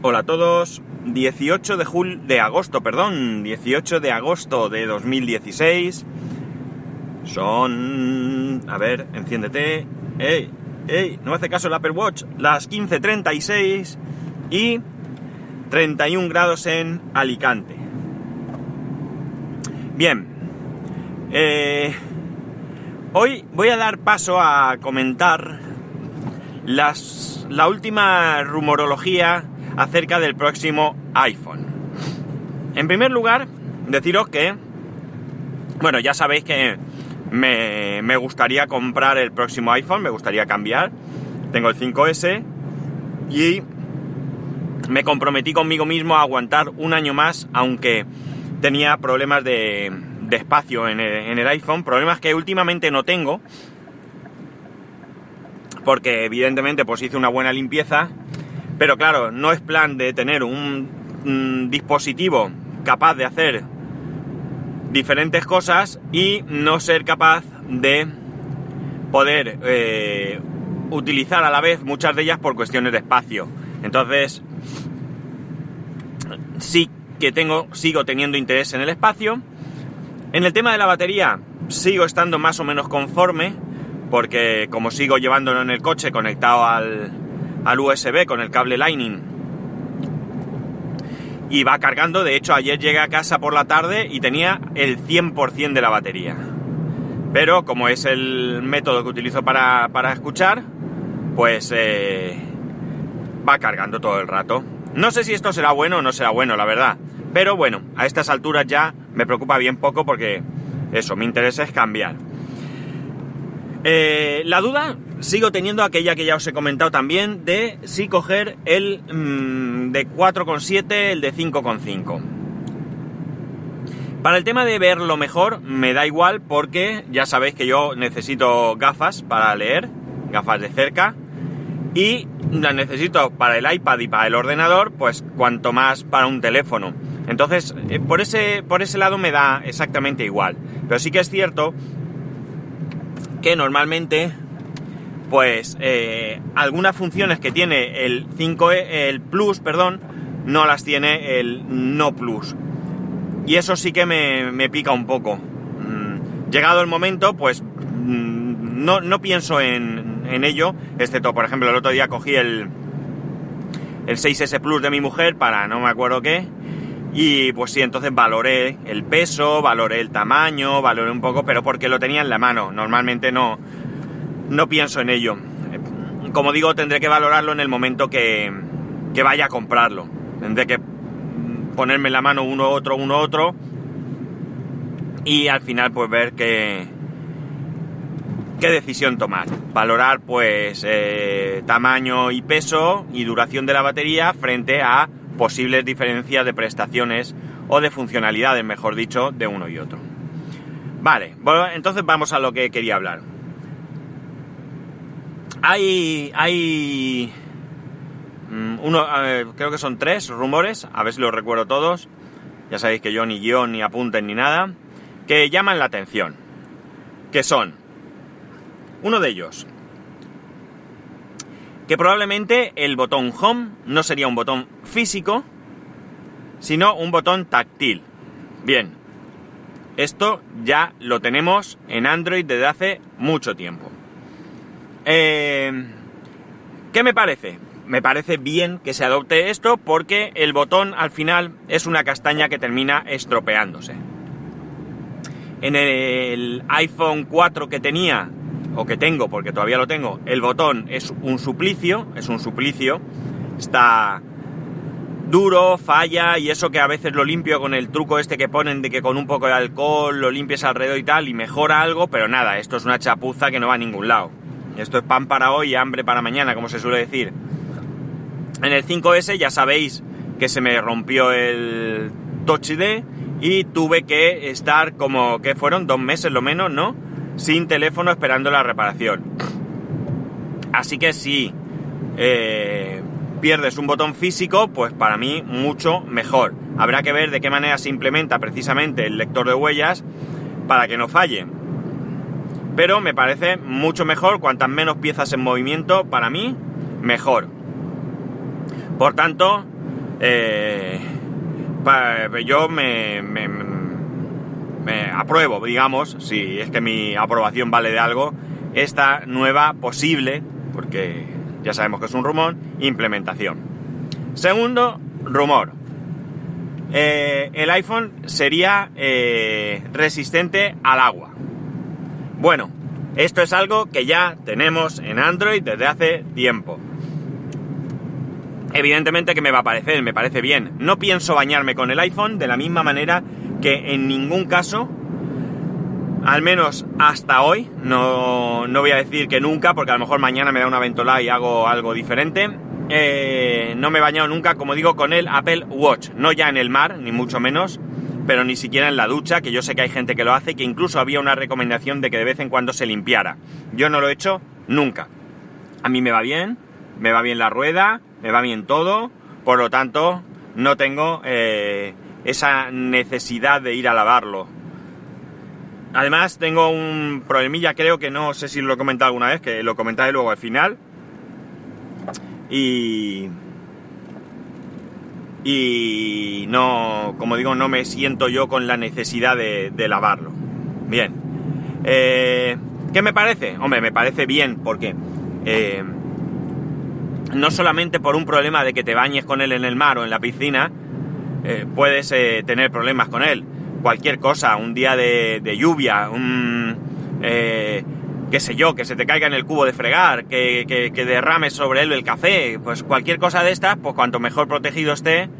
Hola a todos. 18 de jul de agosto, perdón, 18 de agosto de 2016. Son, a ver, enciéndete. Ey, ey, no hace caso el Apple Watch. Las 15:36 y 31 grados en Alicante. Bien. Eh, hoy voy a dar paso a comentar las, la última rumorología acerca del próximo iPhone. En primer lugar, deciros que, bueno, ya sabéis que me, me, gustaría comprar el próximo iPhone, me gustaría cambiar. Tengo el 5S y me comprometí conmigo mismo a aguantar un año más, aunque tenía problemas de, de espacio en el, iPhone, problemas que últimamente no tengo, porque evidentemente pues hice una buena limpieza pero claro, no es plan de tener un, dispositivo capaz de hacer diferentes cosas y no ser capaz de poder eh, utilizar a la vez muchas de ellas por cuestiones de espacio. Entonces, sí que tengo, sigo teniendo interés en el espacio. En el tema de la batería, sigo estando más o menos conforme, porque como sigo llevándolo en el coche conectado al, al USB con el cable Lightning. Y va cargando, de hecho ayer llegué a casa por la tarde y tenía el 100% de la batería. Pero como es el método que utilizo para, para escuchar, pues eh, va cargando todo el rato. No sé si esto será bueno o no será bueno, la verdad. Pero bueno, a estas alturas ya me preocupa bien poco porque eso, mi interés es cambiar. Eh, la duda sigo teniendo aquella que ya os he comentado también de si coger el mmm, de 4,7, el de 5,5. Para el tema de verlo mejor me da igual porque ya sabéis que yo necesito gafas para leer, gafas de cerca, y las necesito para el iPad y para el ordenador, pues cuanto más para un teléfono. Entonces, eh, por ese, por ese lado me da exactamente igual. Pero sí que es cierto que normalmente pues eh, algunas funciones que tiene el 5 e, el Plus, perdón, no las tiene el No Plus. Y eso sí que me, me pica un poco. Mm, llegado el momento, pues mm, no, no, pienso en, en, ello, excepto, por ejemplo, el otro día cogí el, el 6S Plus de mi mujer para no me acuerdo qué. Y pues sí, entonces valoré el peso, valoré el tamaño, valoré un poco, pero porque lo tenía en la mano. Normalmente no, no pienso en ello. Como digo, tendré que valorarlo en el momento que, que vaya a comprarlo. Tendré que ponerme en la mano uno otro, uno otro. Y al final pues ver qué, qué decisión tomar. Valorar pues eh, tamaño y peso y duración de la batería frente a posibles diferencias de prestaciones o de funcionalidades, mejor dicho, de uno y otro. Vale, bueno, entonces vamos a lo que quería hablar. Hay, hay uno, creo que son tres rumores, a ver si los recuerdo todos. Ya sabéis que yo ni guion ni apunten ni nada, que llaman la atención. Que son, uno de ellos, que probablemente el botón Home no sería un botón físico, sino un botón táctil. Bien, esto ya lo tenemos en Android desde hace mucho tiempo. Eh, ¿Qué me parece? Me parece bien que se adopte esto porque el botón al final es una castaña que termina estropeándose. En el iPhone 4 que tenía, o que tengo, porque todavía lo tengo, el botón es un suplicio, es un suplicio, está duro, falla, y eso que a veces lo limpio con el truco este que ponen de que con un poco de alcohol lo limpies alrededor y tal, y mejora algo, pero nada, esto es una chapuza que no va a ningún lado. Esto es pan para hoy y hambre para mañana, como se suele decir. En el 5S ya sabéis que se me rompió el Touch ID y tuve que estar como que fueron dos meses lo menos, ¿no? Sin teléfono esperando la reparación. Así que si eh, pierdes un botón físico, pues para mí mucho mejor. Habrá que ver de qué manera se implementa precisamente el lector de huellas para que no falle pero me parece mucho mejor, cuantas menos piezas en movimiento, para mí, mejor. Por tanto, eh, yo me, me, me, apruebo, digamos, si es que mi aprobación vale de algo, esta nueva posible, porque ya sabemos que es un rumor, implementación. Segundo rumor. Eh, el iPhone sería eh, resistente al agua. Bueno, esto es algo que ya tenemos en Android desde hace tiempo. Evidentemente que me va a parecer, me parece bien. No pienso bañarme con el iPhone de la misma manera que en ningún caso, al menos hasta hoy, no, voy a decir que nunca, porque a lo mejor mañana me da una ventola y hago algo diferente. Eh, no me he bañado nunca, como digo, con el Apple Watch. No ya en el mar, ni mucho menos, pero ni siquiera en la ducha, que yo sé que hay gente que lo hace, que incluso había una recomendación de que de vez en cuando se limpiara. Yo no lo he hecho nunca. A mí me va bien, me va bien la rueda, me va bien todo, por lo tanto no tengo eh, esa necesidad de ir a lavarlo. Además tengo un problemilla, creo que no sé si lo he comentado alguna vez, que lo comentaré luego al final. Y... Y no, como digo, no me siento yo con la necesidad de, lavarlo. Bien. Eh, ¿Qué me parece? Hombre, me parece bien porque... Eh, no solamente por un problema de que te bañes con él en el mar o en la piscina, eh, puedes eh, tener problemas con él. Cualquier cosa, un día de, lluvia, un... Eh, qué sé yo, que se te caiga en el cubo de fregar, que, que, derrames sobre él el café, pues cualquier cosa de estas, pues cuanto mejor protegido esté,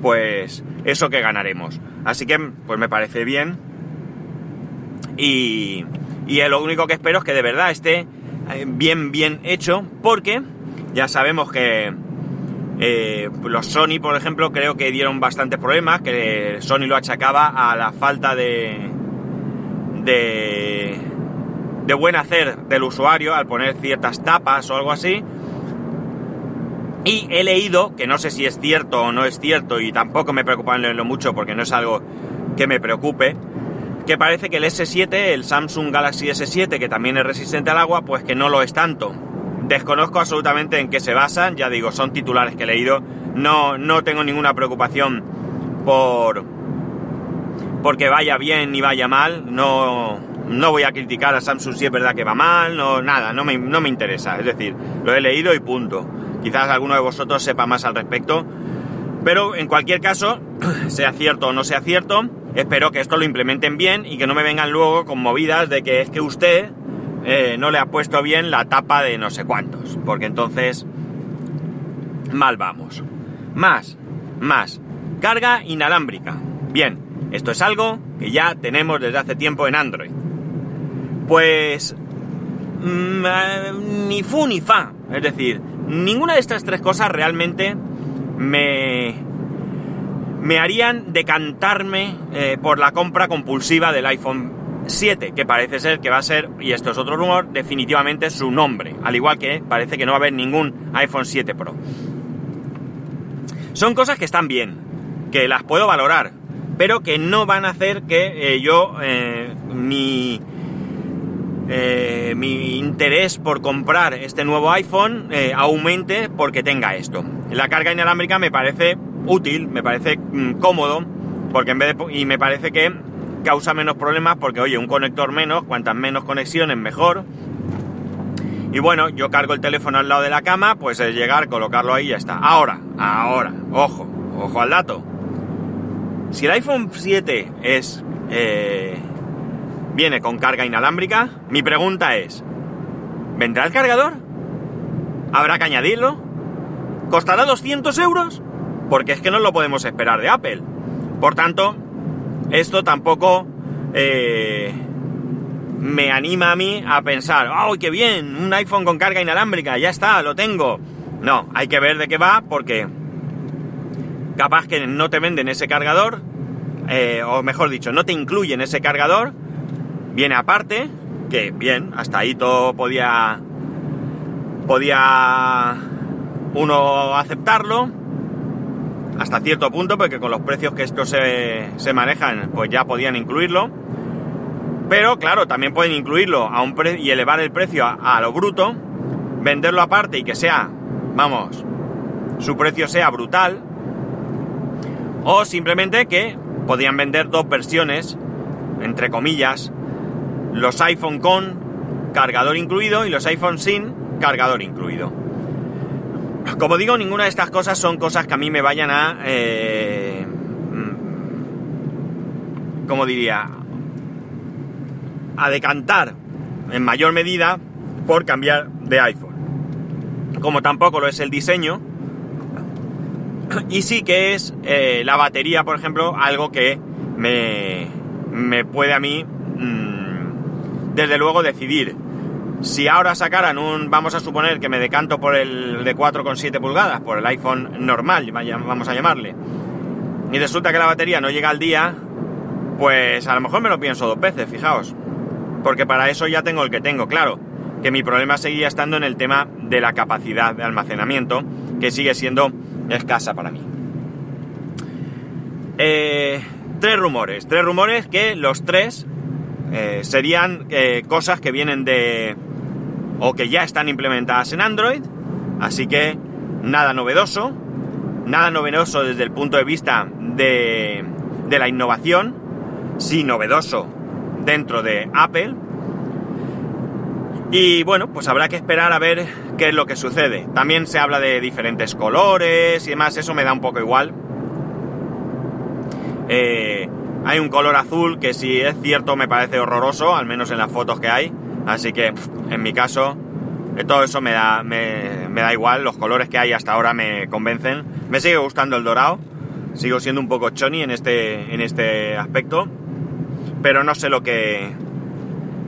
pues eso que ganaremos. Así que, pues me parece bien. Y, y lo único que espero es que de verdad esté bien, bien hecho, porque ya sabemos que eh, los Sony, por ejemplo, creo que dieron bastantes problemas, que Sony lo achacaba a la falta de, de, de buen hacer del usuario al poner ciertas tapas o algo así. Y he leído, que no sé si es cierto o no es cierto, y tampoco me preocupa leerlo mucho porque no es algo que me preocupe, que parece que el S7, el Samsung Galaxy S7, que también es resistente al agua, pues que no lo es tanto. Desconozco absolutamente en qué se basan, ya digo, son titulares que he leído. No, no tengo ninguna preocupación por porque vaya bien ni vaya mal. No, no voy a criticar a Samsung si es verdad que va mal, no, nada, no me, no me interesa. Es decir, lo he leído y punto. Quizás alguno de vosotros sepa más al respecto. Pero en cualquier caso, sea cierto o no sea cierto, espero que esto lo implementen bien y que no me vengan luego con movidas de que es que usted eh, no le ha puesto bien la tapa de no sé cuántos, porque entonces mal vamos. Más, más, carga inalámbrica. Bien, esto es algo que ya tenemos desde hace tiempo en Android. Pues mm, eh, ni fu ni fa, es decir, ninguna de estas tres cosas realmente me me harían decantarme eh, por la compra compulsiva del iPhone 7, que parece ser que va a ser, y esto es otro rumor, definitivamente su nombre, al igual que parece que no va a haber ningún iPhone 7 Pro. Son cosas que están bien, que las puedo valorar, pero que no van a hacer que eh, yo, eh, mi, eh, mi interés por comprar este nuevo iPhone aumente porque tenga esto. La carga inalámbrica me parece útil, me parece mm, cómodo, porque en vez de, y me parece que causa menos problemas porque, oye, un conector menos, cuantas menos conexiones mejor. Y bueno, yo cargo el teléfono al lado de la cama, pues es llegar, colocarlo ahí y ya está. Ahora, ahora, ojo, ojo al dato. Si el iPhone 7 es... Eh, viene con carga inalámbrica, mi pregunta es, ¿vendrá el cargador? ¿Habrá que añadirlo? ¿Costará 200 euros? Porque es que no lo podemos esperar de Apple. Por tanto, esto tampoco eh, me anima a mí a pensar, ¡ay, qué bien! Un iPhone con carga inalámbrica, ya está, lo tengo. No, hay que ver de qué va porque capaz que no te venden ese cargador, eh, o mejor dicho, no te incluyen ese cargador, viene aparte, que bien, hasta ahí todo podía, podía uno aceptarlo, hasta cierto punto, porque con los precios que estos se, manejan, pues ya podían incluirlo. Pero claro, también pueden incluirlo a un y elevar el precio a, lo bruto, venderlo aparte y que sea, vamos, su precio sea brutal, O simplemente que podían vender dos versiones, entre comillas, los iPhone con cargador incluido y los iPhone sin cargador incluido. Como digo, ninguna de estas cosas son cosas que a mí me vayan a... Eh, mm, ¿Cómo diría? A decantar en mayor medida por cambiar de iPhone. Como tampoco lo es el diseño. Y sí que es eh, la batería, por ejemplo, algo que me, me puede a mí, mm, desde luego, decidir. Si ahora sacaran un, vamos a suponer que me decanto por el de 4,7 pulgadas, por el iPhone normal, vamos a llamarle, y resulta que la batería no llega al día, pues a lo mejor me lo pienso dos veces, fijaos. Porque para eso ya tengo el que tengo, claro que mi problema seguía estando en el tema de la capacidad de almacenamiento, que sigue siendo escasa para mí. Eh, tres rumores, tres rumores que los tres eh, serían eh, cosas que vienen de... o que ya están implementadas en Android, así que nada novedoso, nada novedoso desde el punto de vista de, de la innovación, sí novedoso dentro de Apple, y bueno, pues habrá que esperar a ver qué es lo que sucede. También se habla de diferentes colores y demás, eso me da un poco igual. Eh, hay un color azul que si es cierto me parece horroroso, al menos en las fotos que hay. Así que en mi caso, eh, todo eso me da, me, da igual, los colores que hay hasta ahora me convencen. Me sigue gustando el dorado, sigo siendo un poco choni en este, en este aspecto, pero no sé lo que,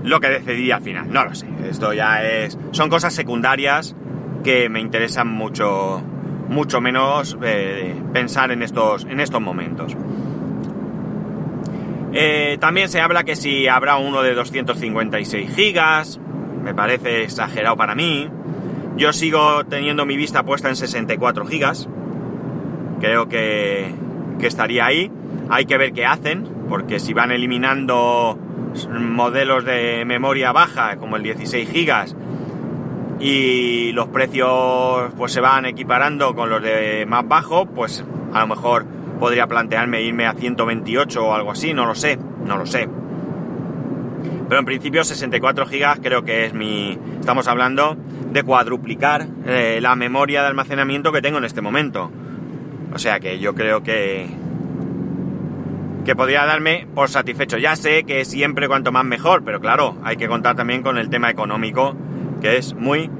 lo que decidí al final, no lo sé. Esto ya es. Son cosas secundarias que me interesan mucho. Mucho menos eh, pensar en estos, en estos momentos. Eh, también se habla que si habrá uno de 256 gigas, me parece exagerado para mí. Yo sigo teniendo mi vista puesta en 64 gigas. Creo que, que estaría ahí. Hay que ver qué hacen, porque si van eliminando modelos de memoria baja como el 16 gigas y los precios pues se van equiparando con los de más bajo, pues a lo mejor podría plantearme irme a 128 o algo así, no lo sé, no lo sé. Pero en principio 64 gigas creo que es mi... Estamos hablando de cuadruplicar eh, la memoria de almacenamiento que tengo en este momento. O sea que yo creo que, que podría darme por satisfecho. Ya sé que siempre cuanto más mejor, pero claro, hay que contar también con el tema económico, que es muy,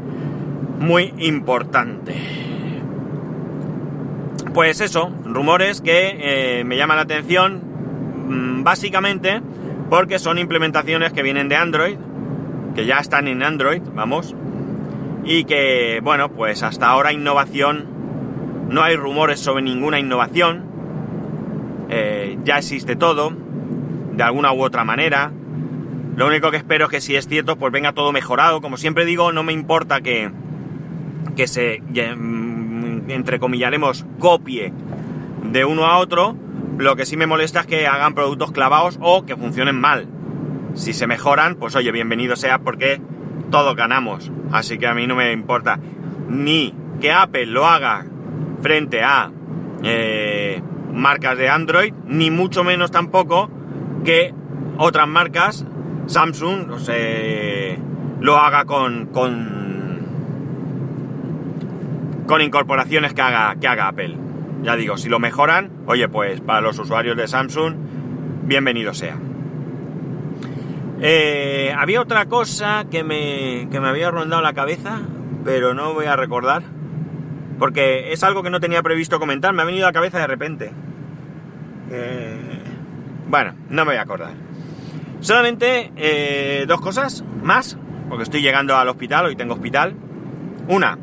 muy importante. Pues eso, rumores que eh, me llaman la atención mm, básicamente porque son implementaciones que vienen de Android, que ya están en Android, vamos, y que, bueno, pues hasta ahora innovación, no hay rumores sobre ninguna innovación, eh, ya existe todo, de alguna u otra manera. Lo único que espero es que si es cierto, pues venga todo mejorado. Como siempre digo, no me importa que, que se, mm, entrecomillaremos, copie de uno a otro. Lo que sí me molesta es que hagan productos clavados o que funcionen mal. Si se mejoran, pues oye, bienvenido sea porque todos ganamos. Así que a mí no me importa ni que Apple lo haga frente a eh, marcas de Android, ni mucho menos tampoco que otras marcas, Samsung, lo haga con, con incorporaciones que haga, que haga Apple. Ya digo, si lo mejoran, oye, pues para los usuarios de Samsung, bienvenido sea. Eh, había otra cosa que me, que me había rondado la cabeza, pero no voy a recordar. Porque es algo que no tenía previsto comentar, me ha venido a la cabeza de repente. Eh, bueno, no me voy a acordar. Solamente eh, dos cosas más, porque estoy llegando al hospital, hoy tengo hospital. Una,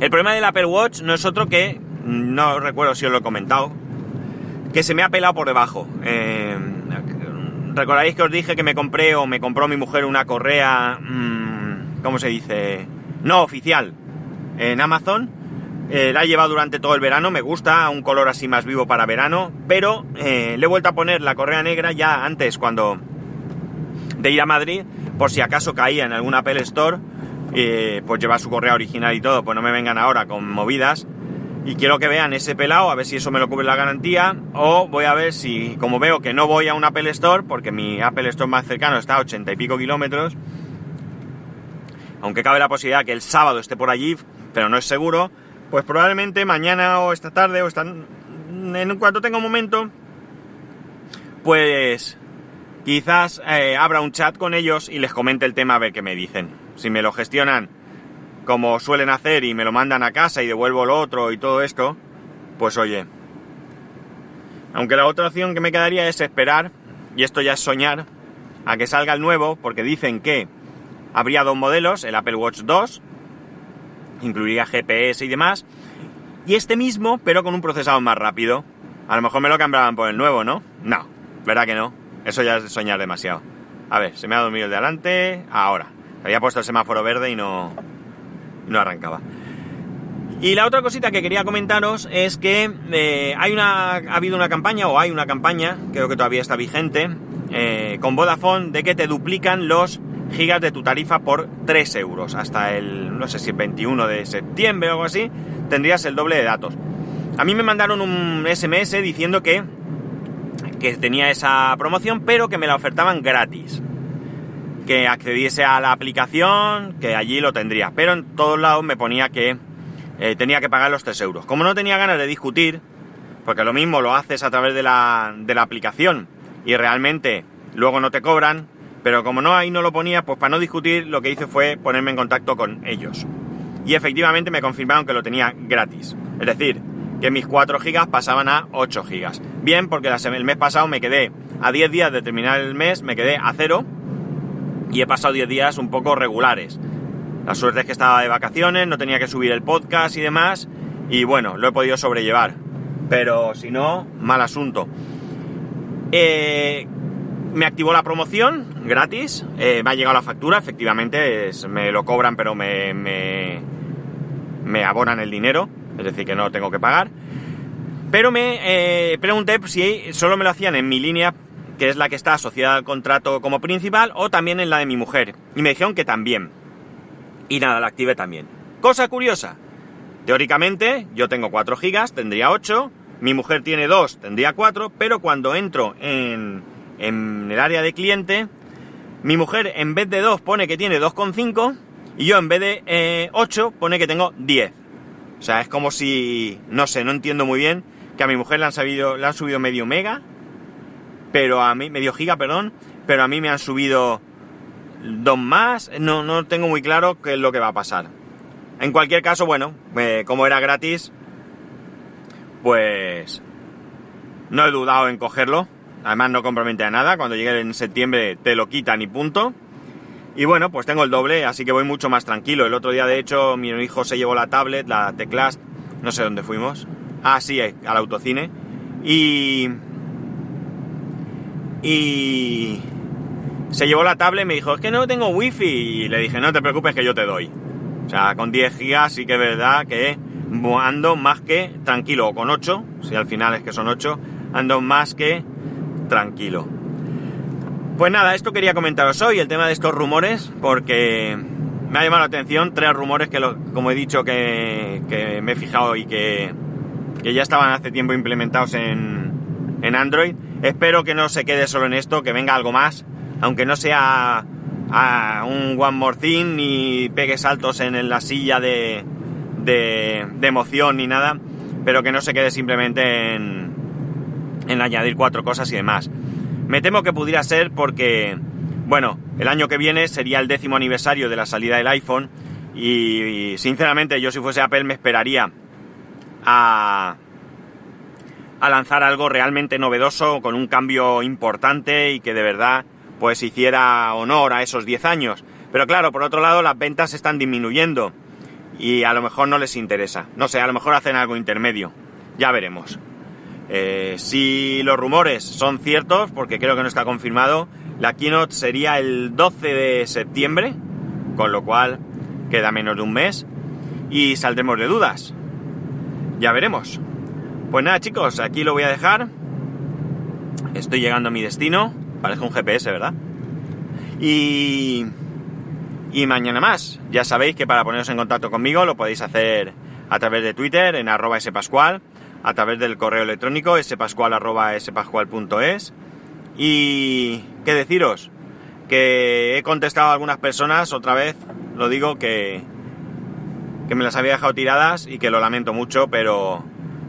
el problema del Apple Watch no es otro que, no recuerdo si os lo he comentado, que se me ha pelado por debajo. Eh, Recordáis que os dije que me compré o me compró mi mujer una correa, mm, ¿cómo se dice? No oficial, en Amazon eh, la he llevado durante todo el verano, me gusta, un color así más vivo para verano, pero eh, le he vuelto a poner la correa negra ya antes cuando de ir a Madrid, por si acaso caía en algún Apple Store, eh, pues lleva su correa original y todo, pues no me vengan ahora con movidas. y quiero que vean ese pelado, a ver si eso me lo cubre la garantía, o voy a ver si, como veo que no voy a un Apple Store, porque mi Apple Store más cercano está a 80 y pico kilómetros, aunque cabe la posibilidad que el sábado esté por allí, pero no es seguro, pues probablemente mañana o esta tarde o esta, en cuanto tenga un momento, pues quizás eh, abra un chat con ellos y les comente el tema a ver qué me dicen. Si me lo gestionan como suelen hacer y me lo mandan a casa y devuelvo lo otro y todo esto, pues oye. Aunque la otra opción que me quedaría es esperar, y esto ya es soñar, a que salga el nuevo, porque dicen que habría dos modelos, el Apple Watch 2, incluiría GPS y demás, y este mismo, pero con un procesador más rápido. A lo mejor me lo cambiaban por el nuevo, ¿no? No, ¿verdad que no? Eso ya es soñar demasiado. A ver, se me ha dormido el de adelante, ahora. Había puesto el semáforo verde y no, no arrancaba. Y la otra cosita que quería comentaros es que eh, hay una, ha habido una campaña, o hay una campaña, creo que todavía está vigente, eh, con Vodafone de que te duplican los gigas de tu tarifa por 3 euros. Hasta el, no sé si el 21 de septiembre o algo así, tendrías el doble de datos. A mí me mandaron un SMS diciendo que, que tenía esa promoción, pero que me la ofertaban gratis que accediese a la aplicación, que allí lo tendría. Pero en todos lados me ponía que eh, tenía que pagar los 3 euros. Como no tenía ganas de discutir, porque lo mismo lo haces a través de la, de la aplicación y realmente luego no te cobran, pero como no ahí no lo ponía, pues para no discutir lo que hice fue ponerme en contacto con ellos. Y efectivamente me confirmaron que lo tenía gratis. Es decir, que mis 4 gigas pasaban a 8 gigas. Bien, porque el mes pasado me quedé a 10 días de terminar el mes, me quedé a cero y he pasado 10 días un poco regulares. La suerte es que estaba de vacaciones, no tenía que subir el podcast y demás, y bueno, lo he podido sobrellevar. Pero si no, mal asunto. Eh, me activó la promoción gratis, eh, me ha llegado la factura, efectivamente, me lo cobran, pero me, me, me, abonan el dinero, es decir, que no lo tengo que pagar. Pero me eh, pregunté si solo me lo hacían en mi línea que es la que está asociada al contrato como principal, o también en la de mi mujer. Y me dijeron que también. Y nada, la activé también. Cosa curiosa. Teóricamente, yo tengo 4 gigas, tendría 8. Mi mujer tiene 2, tendría 4. Pero cuando entro en, en el área de cliente, mi mujer en vez de 2 pone que tiene 2,5. Y yo en vez de 8 eh, pone que tengo 10. O sea, es como si, no sé, no entiendo muy bien, que a mi mujer le han, sabido, le han subido medio mega pero a mí, medio giga, perdón, pero a mí me han subido dos más, no, no tengo muy claro qué es lo que va a pasar. En cualquier caso, bueno, eh, como era gratis, pues no he dudado en cogerlo. Además no compromete a nada, cuando llegue en septiembre te lo quitan y punto. Y bueno, pues tengo el doble, así que voy mucho más tranquilo. El otro día, de hecho, mi hijo se llevó la tablet, la teclas, no sé dónde fuimos. Ah, sí, al autocine. Y, y se llevó la tablet y me dijo, es que no tengo wifi. Y le dije, no te preocupes que yo te doy. O sea, con 10 gigas sí que es verdad que ando más que tranquilo. O con 8, si al final es que son 8, ando más que tranquilo. Pues nada, esto quería comentaros hoy, el tema de estos rumores, porque me ha llamado la atención tres rumores que, como he dicho, que, me he fijado y que, que ya estaban hace tiempo implementados en, en Android. Espero que no se quede solo en esto, que venga algo más, aunque no sea a un One More Thing ni pegue saltos en la silla de, emoción ni nada, pero que no se quede simplemente en, en añadir cuatro cosas y demás. Me temo que pudiera ser porque, bueno, el año que viene sería el décimo aniversario de la salida del iPhone. Y sinceramente yo si fuese Apple me esperaría a a lanzar algo realmente novedoso, con un cambio importante y que de verdad pues hiciera honor a esos 10 años. Pero claro, por otro lado las ventas están disminuyendo y a lo mejor no les interesa. No sé, a lo mejor hacen algo intermedio. Ya veremos. Eh, si los rumores son ciertos, porque creo que no está confirmado, la keynote sería el 12 de septiembre, con lo cual queda menos de un mes y saldremos de dudas. Ya veremos. Pues nada chicos, aquí lo voy a dejar. Estoy llegando a mi destino. Parece un GPS, ¿verdad? Y... Y mañana más. Ya sabéis que para poneros en contacto conmigo lo podéis hacer a través de Twitter en arroba spascual, a través del correo electrónico spascual arroba spascual.es y qué deciros, que he contestado a algunas personas otra vez, lo digo que, que me las había dejado tiradas y que lo lamento mucho, pero,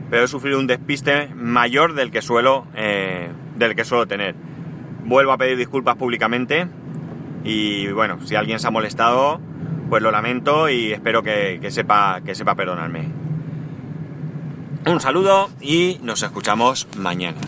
pero he sufrido un despiste mayor del que suelo, eh, del que suelo tener. Vuelvo a pedir disculpas públicamente y bueno, si alguien se ha molestado, pues lo lamento y espero que, que sepa, que sepa perdonarme. Un saludo y nos escuchamos mañana.